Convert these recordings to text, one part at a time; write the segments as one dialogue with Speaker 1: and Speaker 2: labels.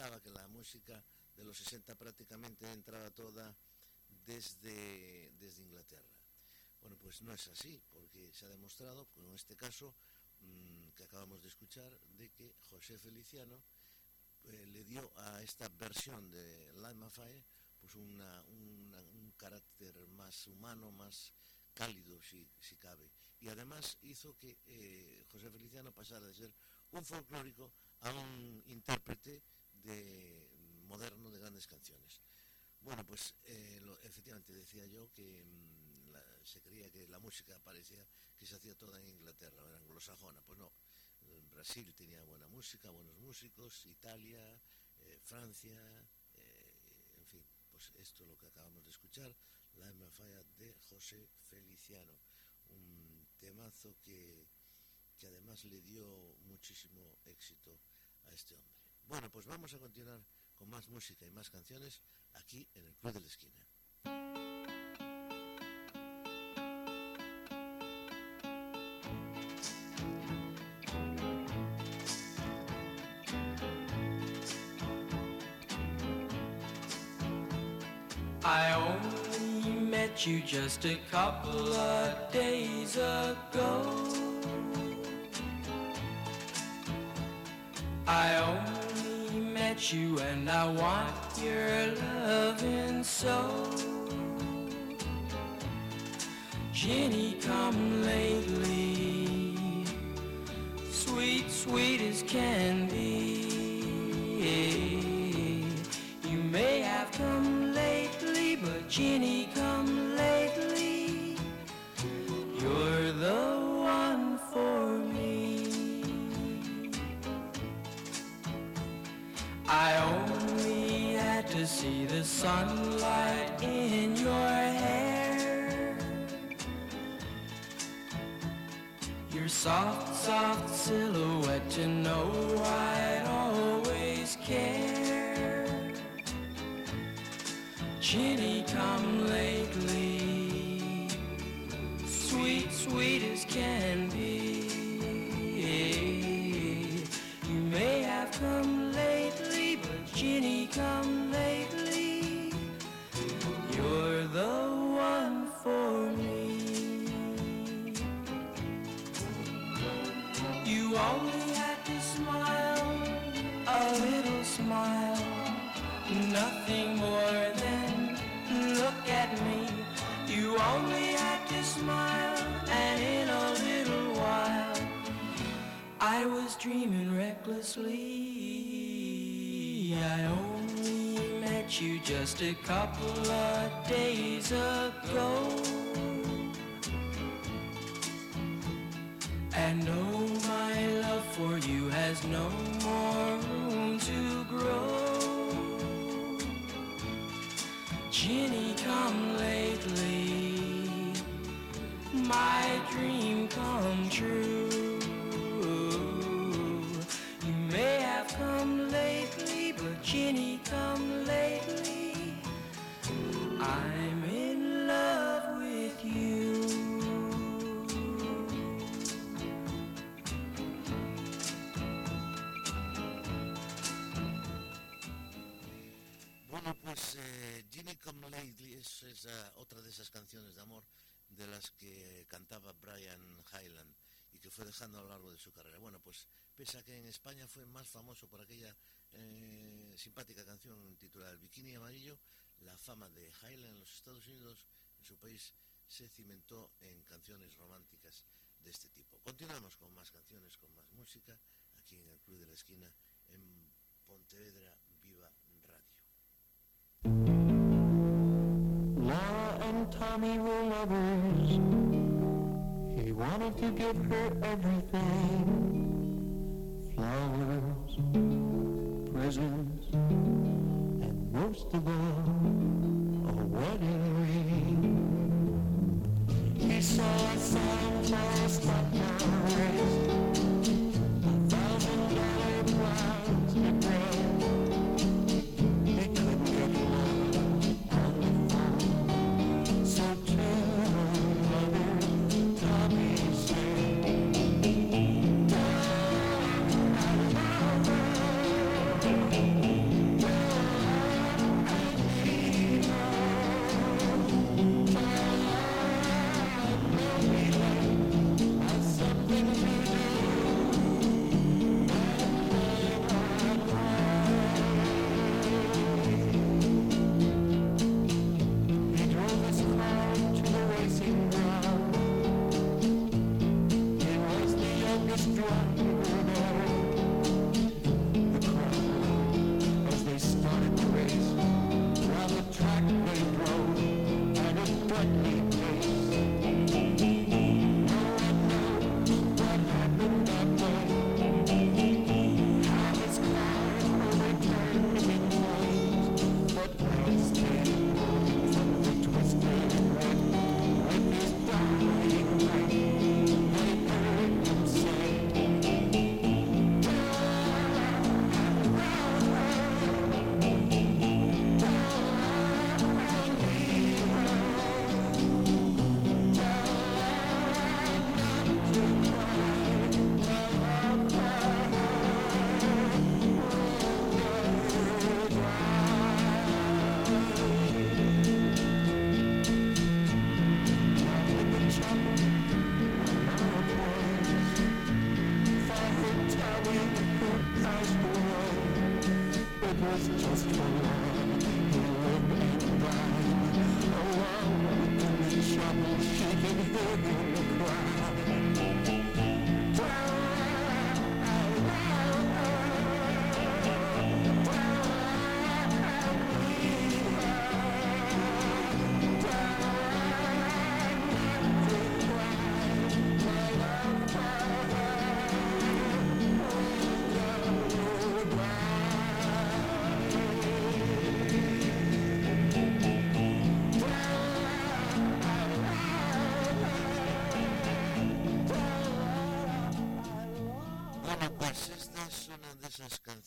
Speaker 1: Sospechaba que la música de los 60 prácticamente entraba toda desde, desde Inglaterra. Bueno, pues no es así, porque se ha demostrado, con este caso mm, que acabamos de escuchar, de que José Feliciano eh, le dio a esta versión de Lima Fire pues una- una- un carácter más humano, más cálido si, si cabe. Y además hizo que eh, José Feliciano pasara de ser un folclórico a un intérprete de moderno de grandes canciones. Bueno, pues eh, efectivamente decía yo que mm, se creía que la música parecía que se hacía toda en Inglaterra, era anglosajona. Pues no, Brasil tenía buena música, buenos músicos, Italia, eh, Francia, eh, en fin, pues esto es lo que acabamos de escuchar, La Mafaya de José Feliciano, un temazo que, que además le dio muchísimo éxito a este hombre. Bueno, pues vamos a continuar con más música y más canciones aquí en el Club de la Esquina.
Speaker 2: I only met you just a couple of days ago. I only you and I want your loving so. Jenny, come lately, sweet, sweet as can sunlight in your hair. Your soft, soft silhouette you know I'd always care. Ginny, come lately, sweet, sweet as can be. You may have come lately, but Ginny, come just a couple of days ago. And oh, my love for you has no more room to grow. Ginny, come lately, my dream come true.
Speaker 1: Es otra de esas canciones de amor de las que cantaba Brian Hyland y que fue dejando a lo largo de su carrera. Bueno, pues pese a que en España fue más famoso por aquella eh, simpática canción titulada El Bikini Amarillo, la fama de Hyland en los Estados Unidos, en su país, se cimentó en canciones románticas de este tipo. Continuamos con más canciones, con más música, aquí en el Club de la Esquina, en Pontevedra
Speaker 3: Tommy were lovers. He wanted to give her everything. Flowers, presents, and most of all, a wedding ring. He saw a signpost on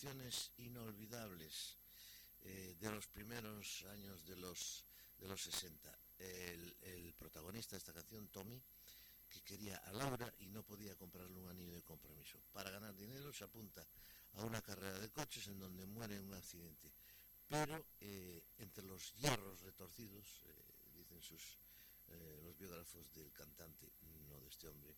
Speaker 1: canciones inolvidables eh, de los primeros años de los, de los 60. El, protagonista de esta canción, Tommy, que quería a Laura y no podía comprarle un anillo de compromiso. Para ganar dinero se apunta a una carrera de coches en donde muere en un accidente. Pero eh, entre los hierros retorcidos, eh, dicen sus, los biógrafos del cantante, no de este hombre,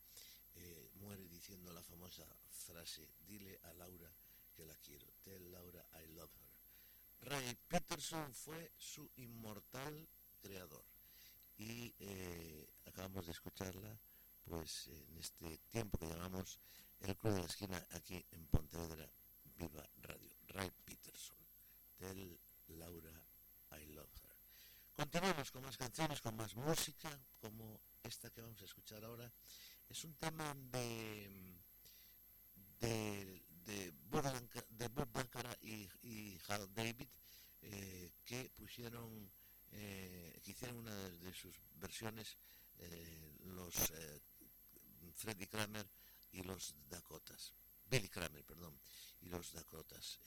Speaker 1: muere diciendo la famosa frase, dile a Laura que la quiero, tell Laura I love her. Ray Peterson fue su inmortal creador y eh, acabamos de escucharla pues en este tiempo que llamamos el Club de la Esquina aquí en Pontevedra Viva Radio. Ray Peterson, tell Laura I love her. Continuamos con más canciones, con más música, como esta que vamos a escuchar ahora. Es un tema de de, de, Bob, Baccara y, y Hal David eh, que pusieron eh, que hicieron una de, sus versiones eh, los Freddie Kramer y los Dakotas Billy Kramer, perdón, y los Dakotas.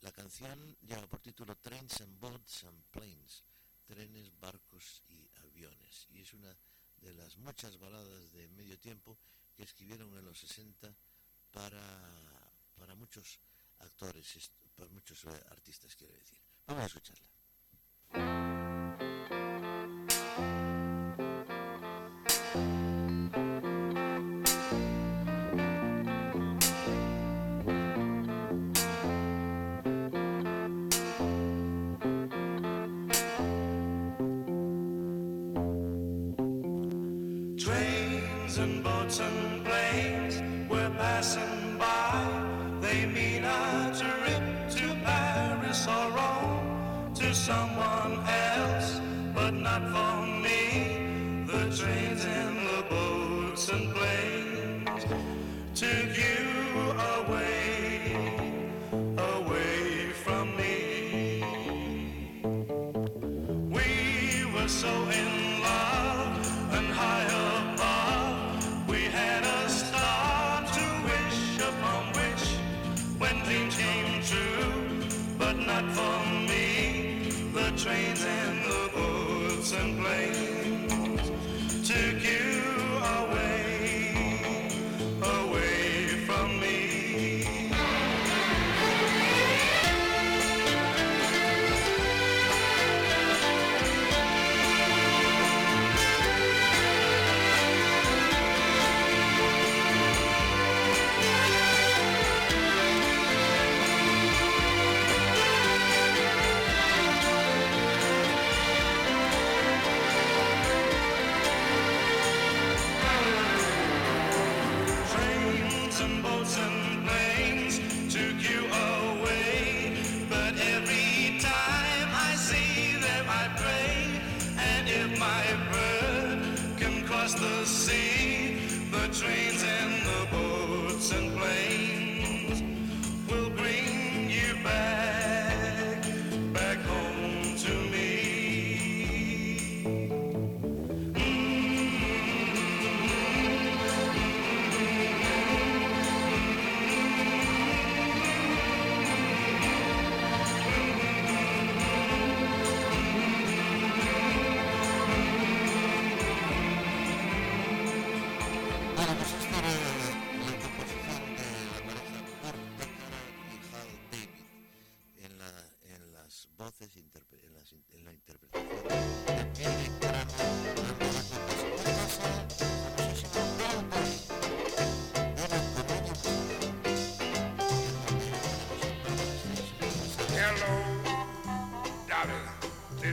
Speaker 1: La canción lleva por título Trains and Boats and Planes, trenes, barcos y aviones, y es una de las muchas baladas de medio tiempo que escribieron en los 60 para, para muchos actores, para muchos eh, artistas, quiero decir. Vamos a escucharla.
Speaker 4: So in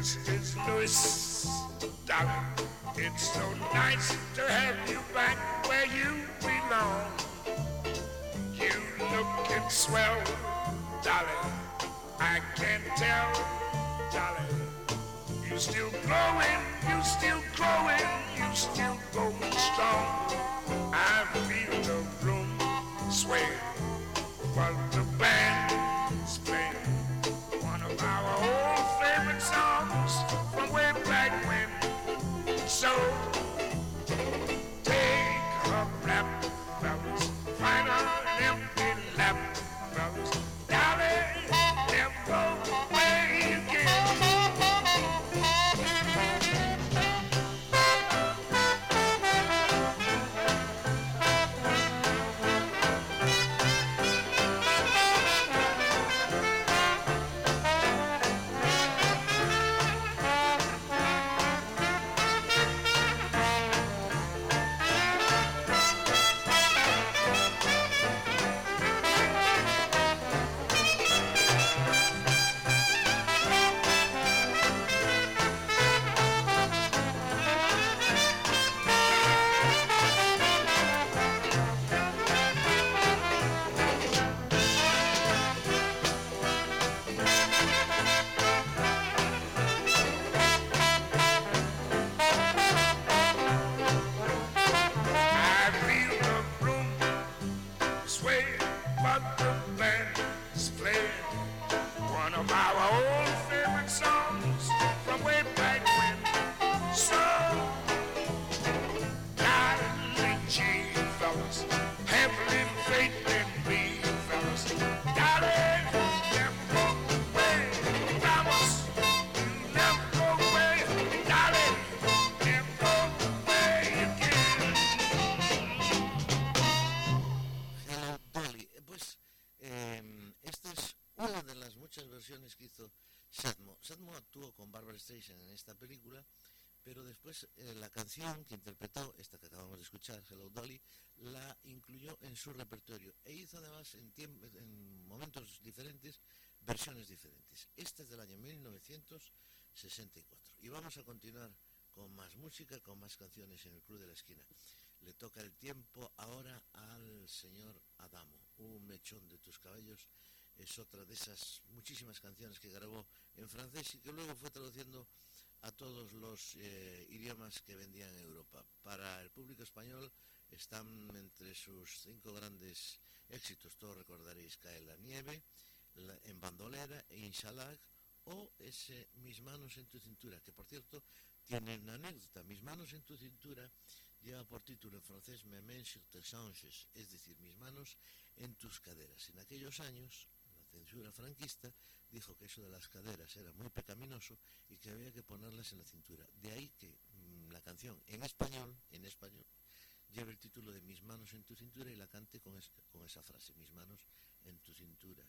Speaker 5: This is Louis, darling. It's so nice to have you back where you belong. You looking swell, darling. I can't tell, darling. You still growing, you still growing, you still going strong. I feel the room sway while the
Speaker 1: en esta película, pero después eh, la canción que interpretó, esta que acabamos de escuchar, Hello Dolly, la incluyó en su repertorio e hizo además en, en momentos diferentes versiones diferentes. Esta es del año 1964. Y vamos a continuar con más música, con más canciones en el Club de la Esquina. Le toca el tiempo ahora al señor Adamo. Un mechón de tus cabellos es otra de esas muchísimas canciones que grabó en francés y que luego fue traduciendo a todos los eh, idiomas que vendía en Europa. Para el público español están entre sus cinco grandes éxitos, todos recordaréis Cae la nieve, la- en bandolera, e Inshalag o ese Mis manos en tu cintura, que por cierto tiene una anécdota. Mis manos en tu cintura lleva por título en francés Mes mains sur tes hanches, es decir, mis manos en tus caderas. En aquellos años, censura franquista dijo que eso de las caderas era muy pecaminoso y que había que ponerlas en la cintura. De ahí que mm, la canción en español, en español, lleva el título de Mis manos en tu cintura y la cante con, es- con esa frase, Mis manos en tu cintura.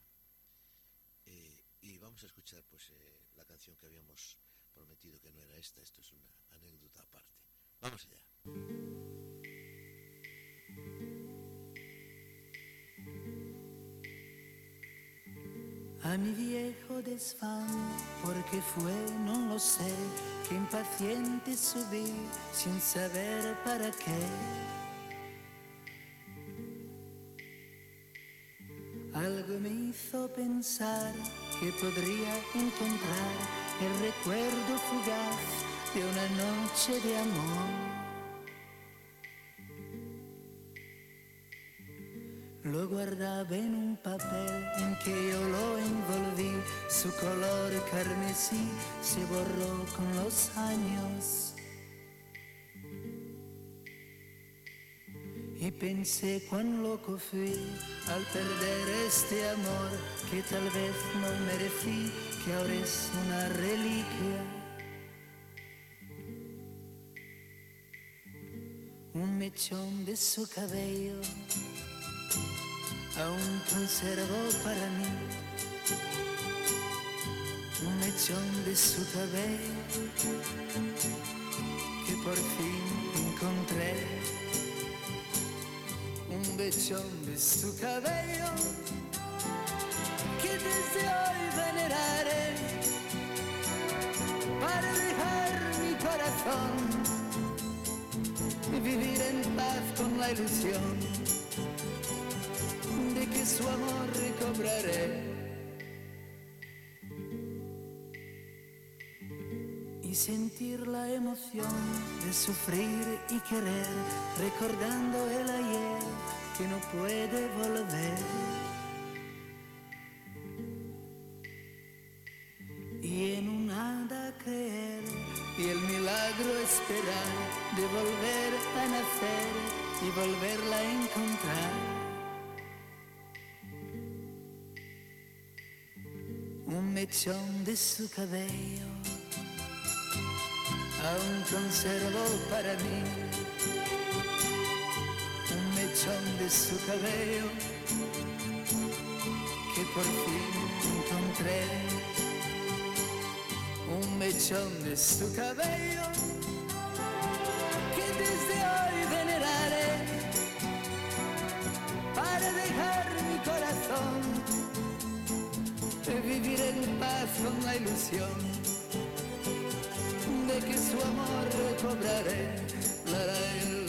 Speaker 1: Eh, y vamos a escuchar pues eh, la canción que habíamos prometido que no era esta, esto es una anécdota aparte. Vamos allá.
Speaker 6: A mi viejo desván, porque fue, no lo sé, que impaciente subí sin saber para qué. Algo me hizo pensar que podría encontrar el recuerdo fugaz de una noche de amor. Lo guardaba en un papel en que yo lo envolví, su color carmesí se borró con los años. Y pensé cuán loco fui al perder este amor que tal vez no merecí, que ahora es una reliquia. Un mechón de su cabello aún conservo para mí. Un mechón de su cabello que por fin encontré. Un mechón de su cabello que desde hoy veneraré para dejar mi corazón y vivir en paz con la ilusión su amor recobraré. Y sentir la emoción de sufrir y querer, recordando el ayer que no puede volver. y en un nada creer y el milagro esperar de volver a nacer y volverla a encontrar. Mechón de su cabello aún conservo para mí. Un mechón de su cabello que por fin encontré un mechón de su cabello que desde hoy veneraré para dejar mi corazón vivir en paz con la ilusión de que su amor recobraré. La, la,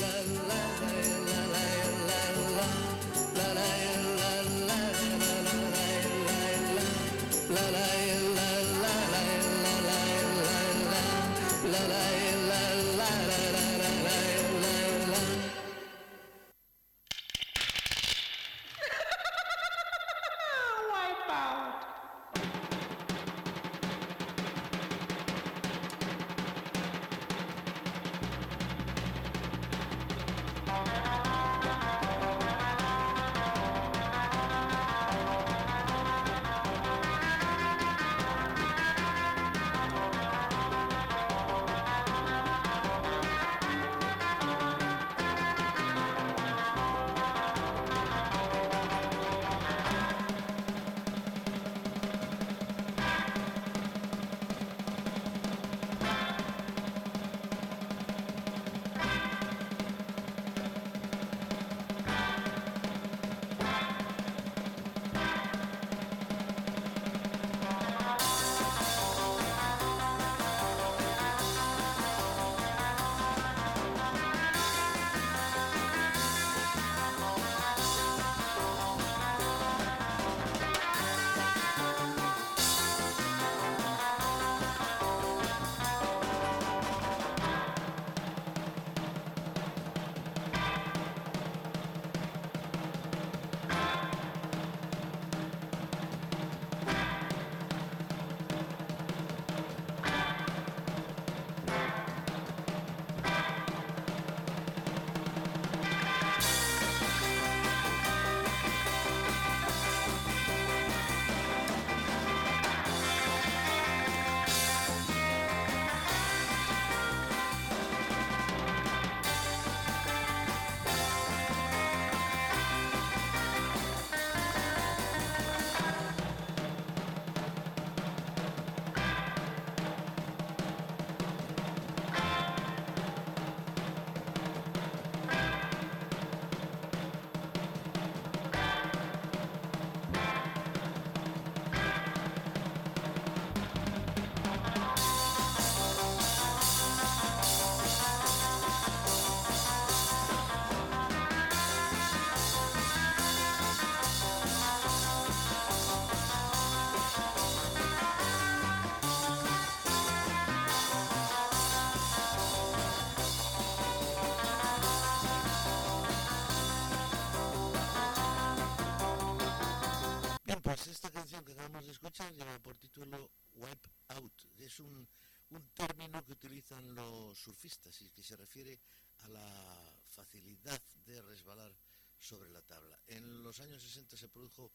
Speaker 1: pues esta canción que acabamos de escuchar lleva por título Wipe Out. Es un, un término que utilizan los surfistas y que se refiere a la facilidad de resbalar sobre la tabla. En los años 60 se produjo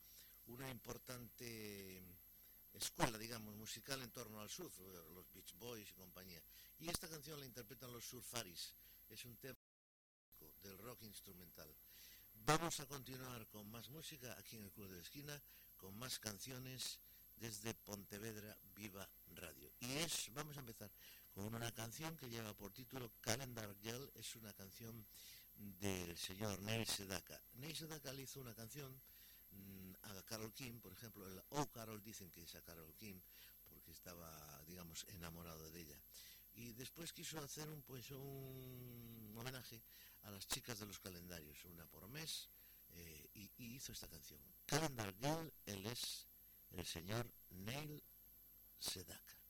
Speaker 1: una importante escuela, digamos, musical en torno al surf, los Beach Boys y compañía. Y esta canción la interpretan los Surfaris. Es un tema del rock instrumental. Vamos a continuar con más música aquí en el Club de la Esquina, con más canciones desde Pontevedra Viva Radio. Y es, vamos a empezar con una canción que lleva por título Calendar Girl, es una canción del señor Neil Sedaka. Neil Sedaka le hizo una canción
Speaker 7: mm, a Carol King, por ejemplo, el Oh Carol dicen que es a Carol King porque estaba, digamos, enamorado de ella. Y después quiso hacer un, pues, un homenaje a las chicas de los calendarios, una por mes, eh, y, hizo esta canción. Calendar Girl, él es el señor Neil Sedaka.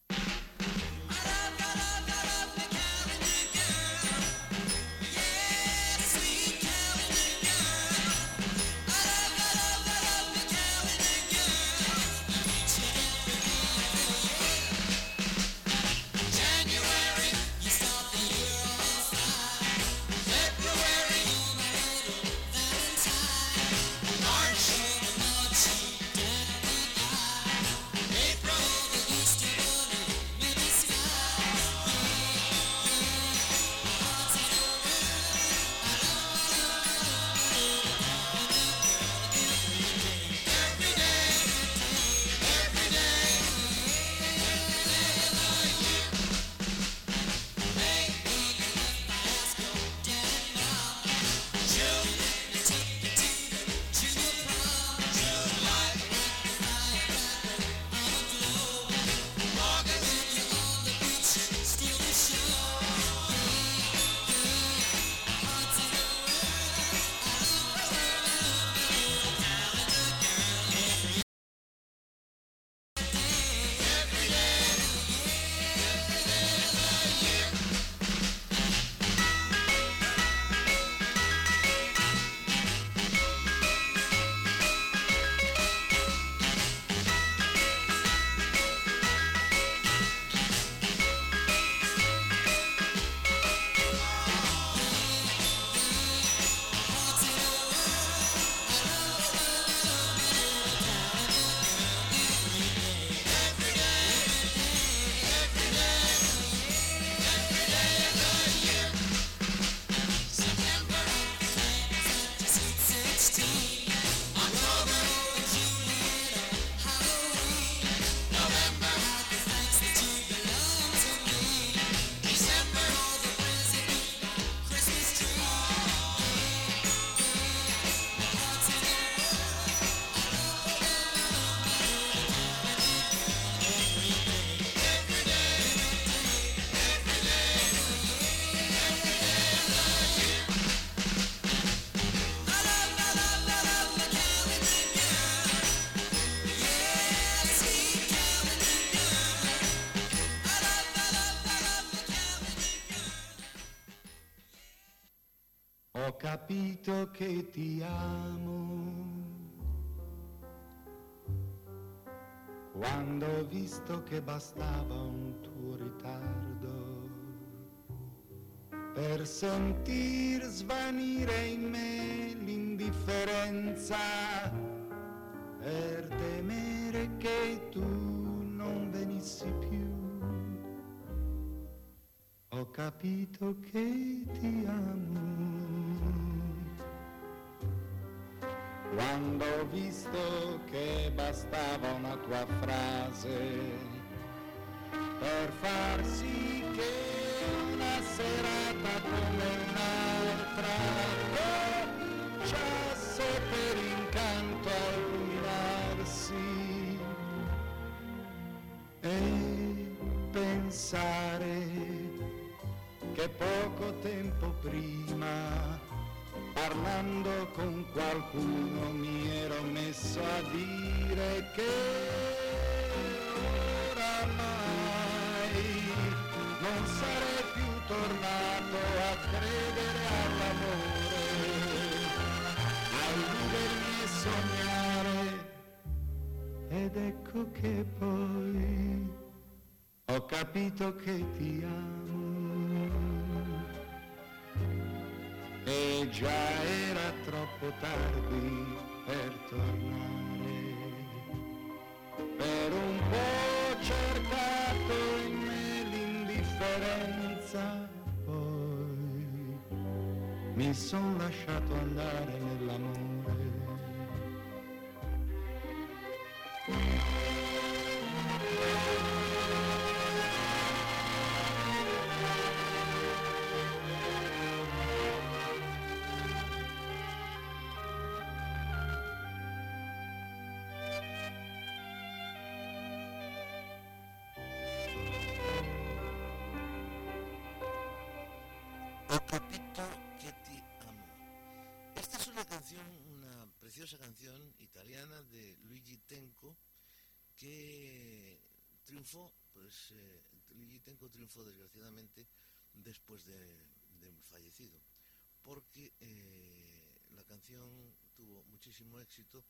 Speaker 8: Capito che ti amo quando ho visto che bastava un tuo ritardo per sentir svanire in me l'indifferenza, per temere che tu non venissi più. Ho capito che ti amo. Quando ho visto che bastava una tua frase per far sì che una serata come un'altra cominciasse per incanto a illuminarsi e pensare che poco tempo prima, parlando con qualcuno, mi ero messo a dire che oramai non sarei più tornato a credere all'amore, a illudermi e sognare. Ed ecco che poi ho capito che ti amo già era troppo tardi per tornare. Per un po' cercato in me l'indifferenza, poi mi son lasciato andare nell'amore.
Speaker 1: O triunfó, pues eh, Luigi Tenco triunfó desgraciadamente después de, de fallecido, porque eh, la canción tuvo muchísimo éxito,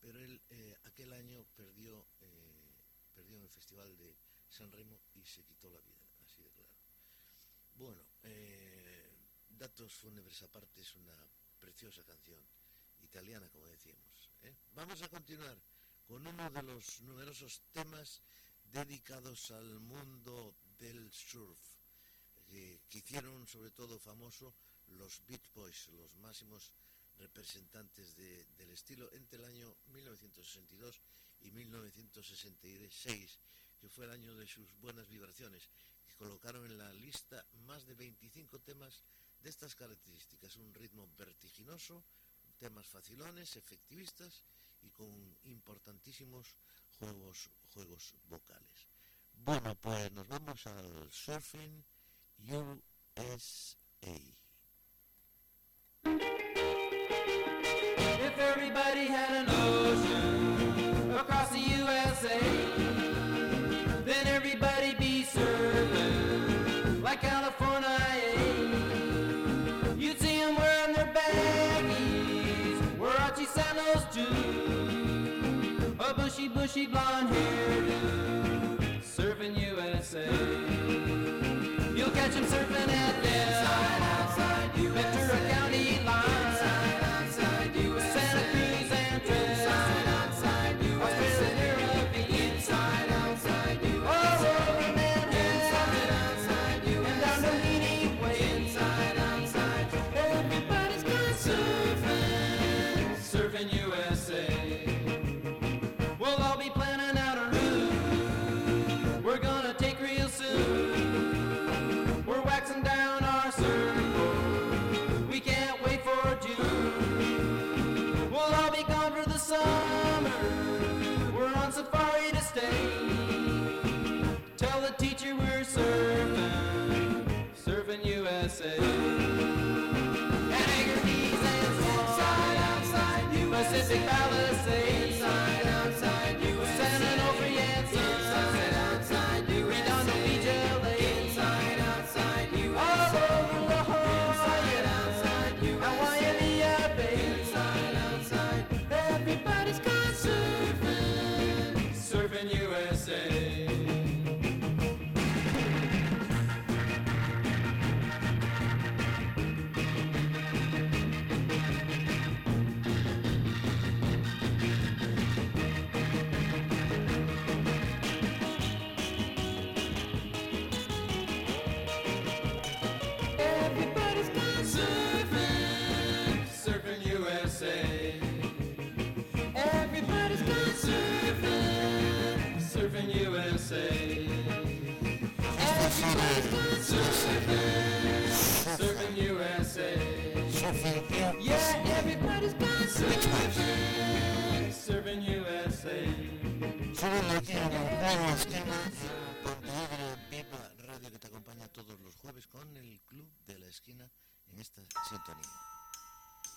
Speaker 1: pero él eh, aquel año perdió, eh, perdió en el Festival de San Remo y se quitó la vida, así de claro. Bueno, datos fúnebres aparte, es una preciosa canción italiana, como decíamos. Vamos a continuar con uno de los numerosos temas dedicados al mundo del surf, eh, que hicieron sobre todo famoso los Beach Boys, los máximos representantes de- del estilo entre el año 1962 y 1966, que fue el año de sus buenas vibraciones, que colocaron en la lista más de 25 temas de estas características, un ritmo vertiginoso, temas facilones, efectivistas y con importantísimos juegos, juegos vocales. Bueno, pues nos vamos al Surfing USA.
Speaker 9: If everybody had an ocean across the USA, bushy, bushy blonde hairdo, surfing USA. You'll catch them surfing at the
Speaker 1: en esta sintonía.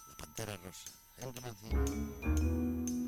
Speaker 1: La Pantera Rosa, el Mancini.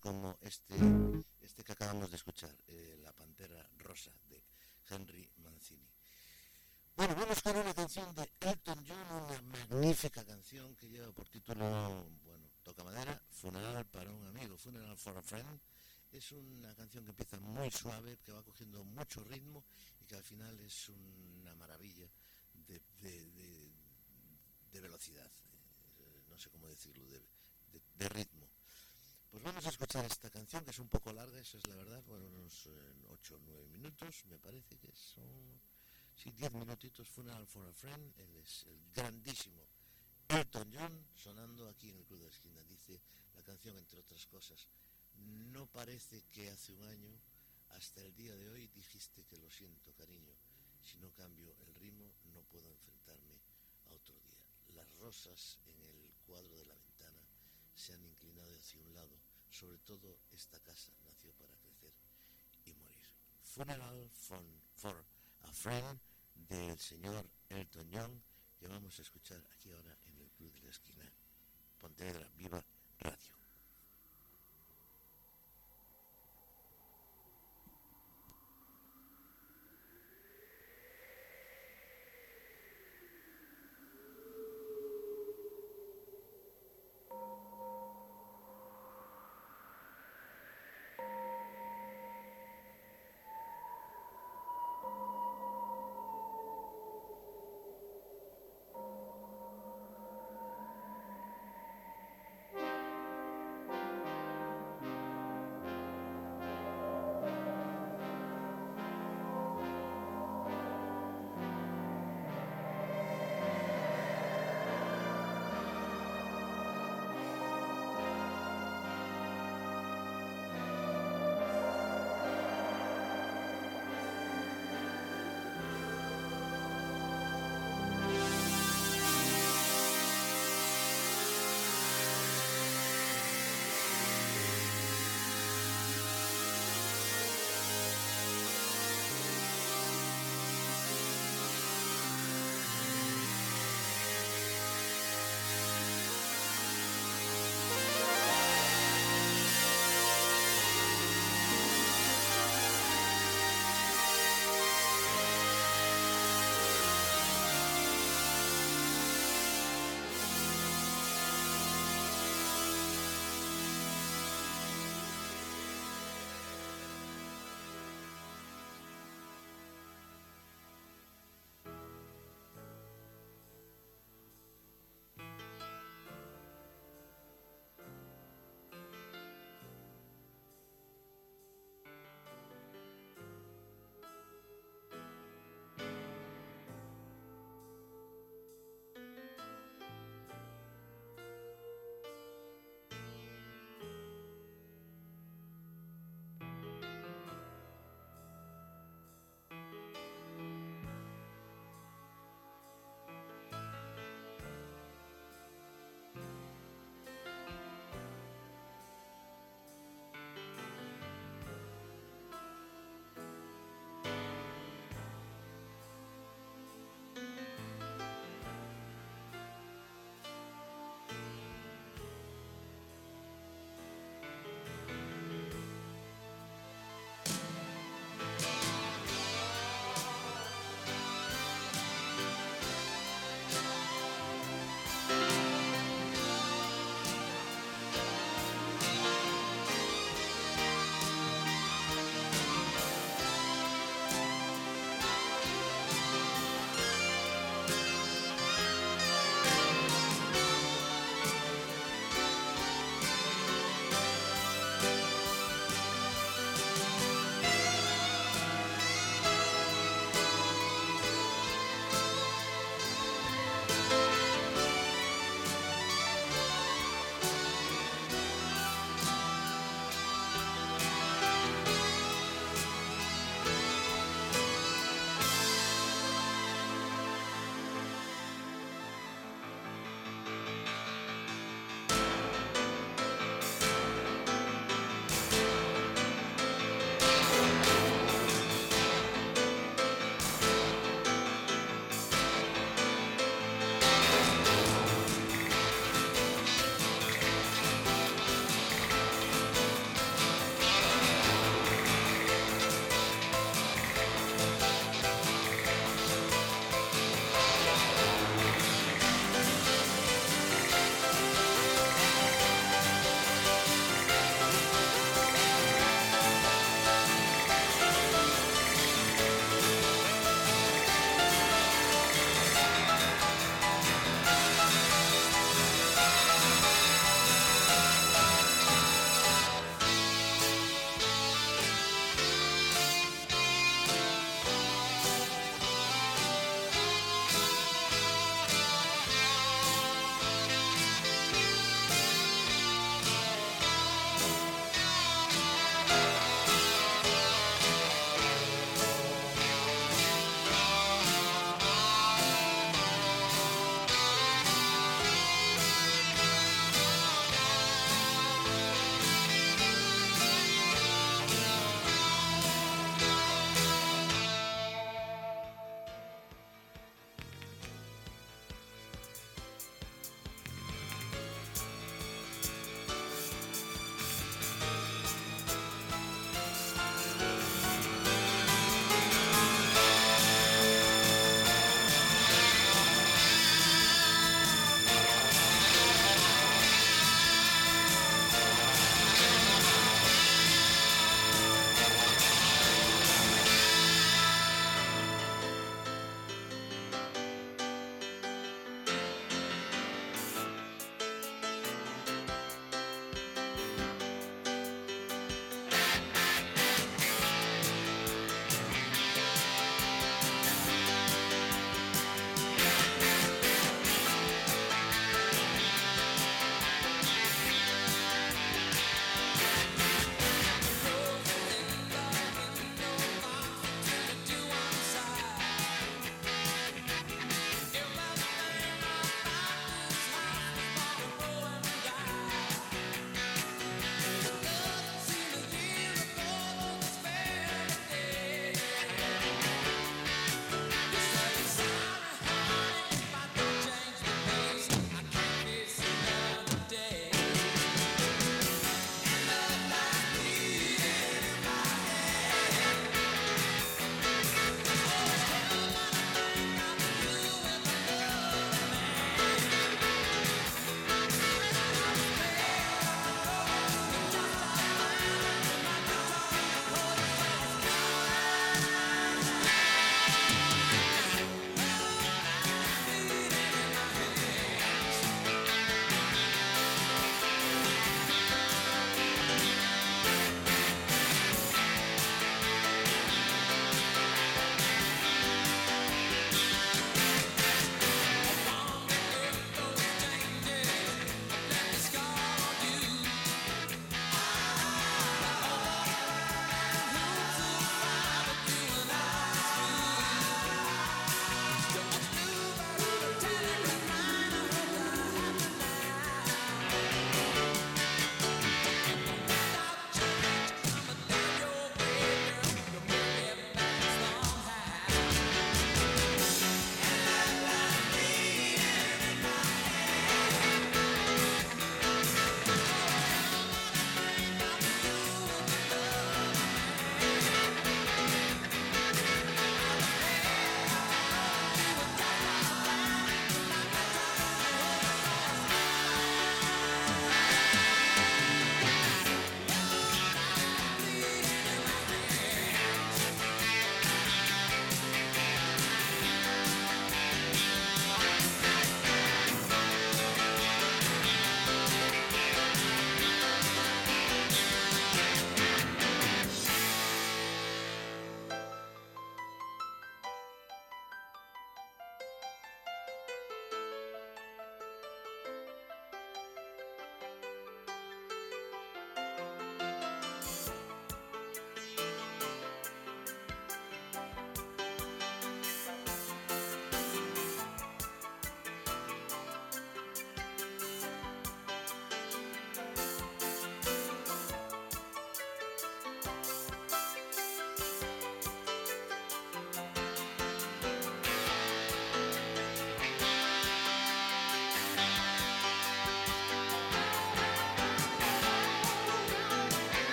Speaker 1: Como este, este que acabamos de escuchar, eh, La Pantera Rosa de Henry Mancini. Bueno, vamos con una canción de Elton John, una magnífica canción que lleva por título, bueno, toca madera, Funeral para un amigo, Funeral for a Friend. Es una canción que empieza muy suave, que va cogiendo mucho ritmo y que al final es una maravilla de, de- de- de velocidad, eh, no sé cómo decirlo, de, de- de ritmo. Pues vamos a escuchar esta canción que es un poco larga, eso es la verdad, bueno, unos 8 o 9 minutos, me parece que son, sí, 10 minutitos, Funeral for a Friend, él es el grandísimo Elton John sonando aquí en el Club de la Esquina. Dice la canción, entre otras cosas, no parece que hace un año, hasta el día de hoy, dijiste que lo siento, cariño. Si no cambio el ritmo, no puedo enfrentarme a otro día. Las rosas en el cuadro de la ventana se han inclinado hacia un lado. Sobre todo, esta casa nació para crecer y morir. Funeral for, for a Friend del señor Elton John que vamos a escuchar aquí ahora en el Club de la Esquina. Pontevedra Viva Radio.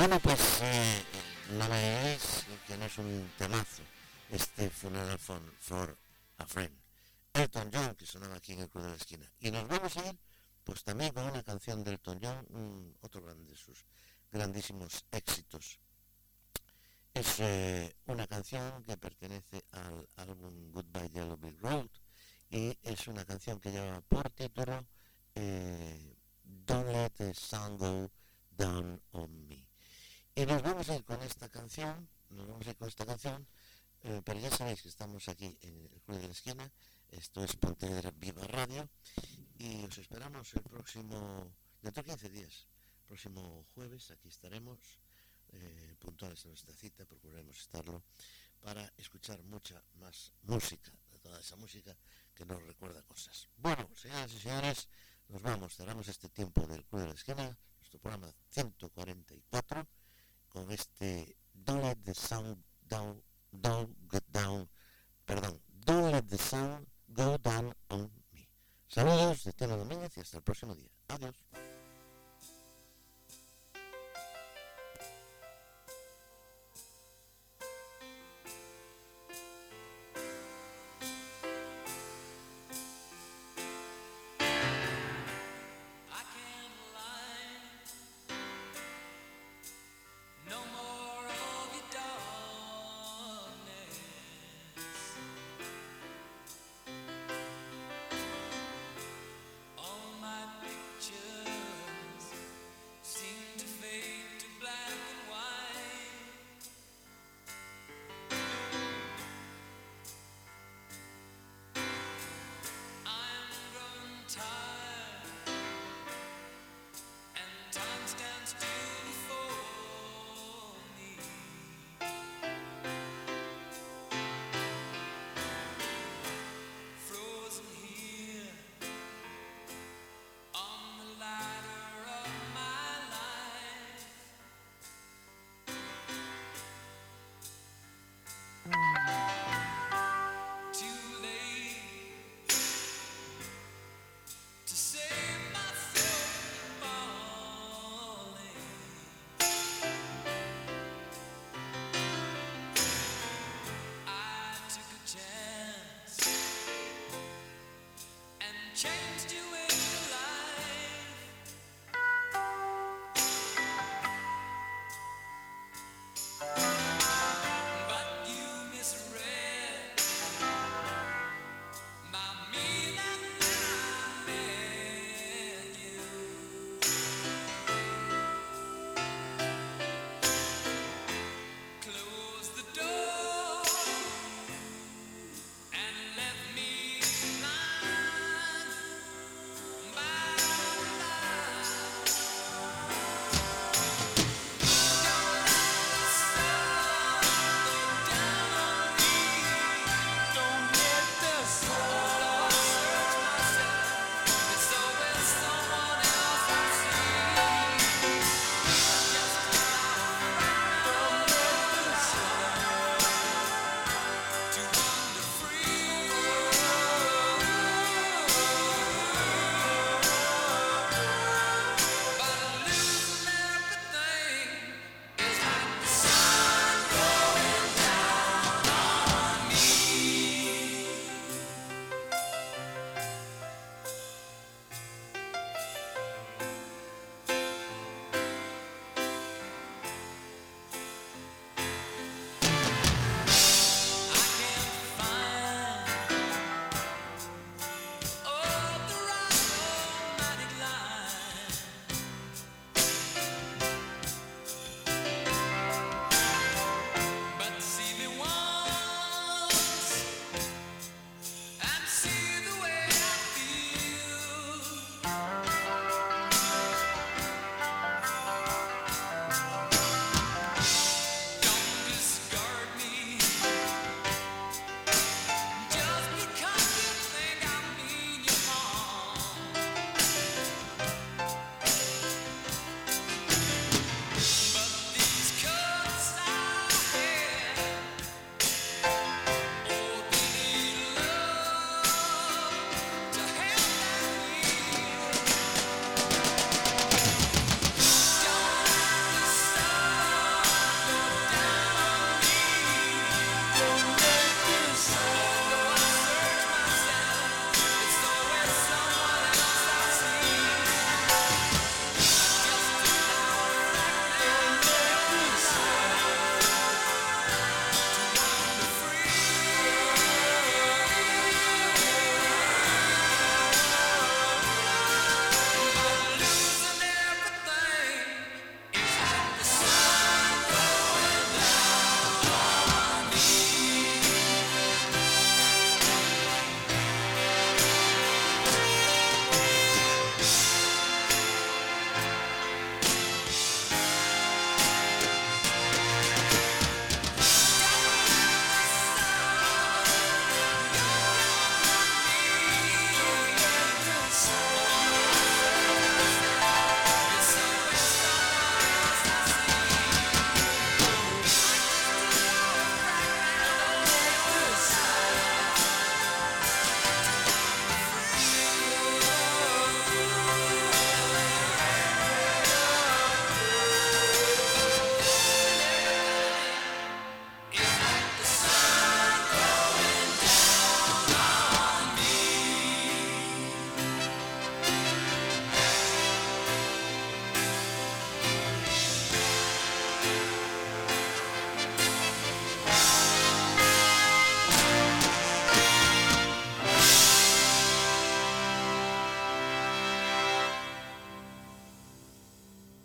Speaker 1: Bueno, pues eh, digáis que no es un temazo este Funeral for, a Friend. Elton John, que sonaba aquí en el Club de la Esquina. Y nos vamos a ir, pues también con una canción de Elton John, otro de sus grandísimos éxitos. Es eh, una canción que pertenece al álbum Goodbye Yellow Brick Road y es una canción que lleva por título eh, Don't Let the Sun Go Down on Me. Y nos vamos a ir con esta canción, nos vamos a ir con esta canción, eh, pero ya sabéis que estamos aquí en el Club de la Esquina, esto es Pontevedra Viva Radio y os esperamos el próximo, dentro de 15 días, próximo jueves, aquí estaremos eh, puntuales a nuestra cita, procuraremos estarlo, para escuchar mucha más música, de toda esa música que nos recuerda cosas. Bueno, señoras y señores, nos vamos, cerramos este tiempo del Club de la Esquina, nuestro programa 144, con este Don't Let the Sun Down, Don't Down, perdón, Don't Let the Sun Go Down on Me. Saludos de Teno Domínguez y hasta el próximo día. Adiós. change.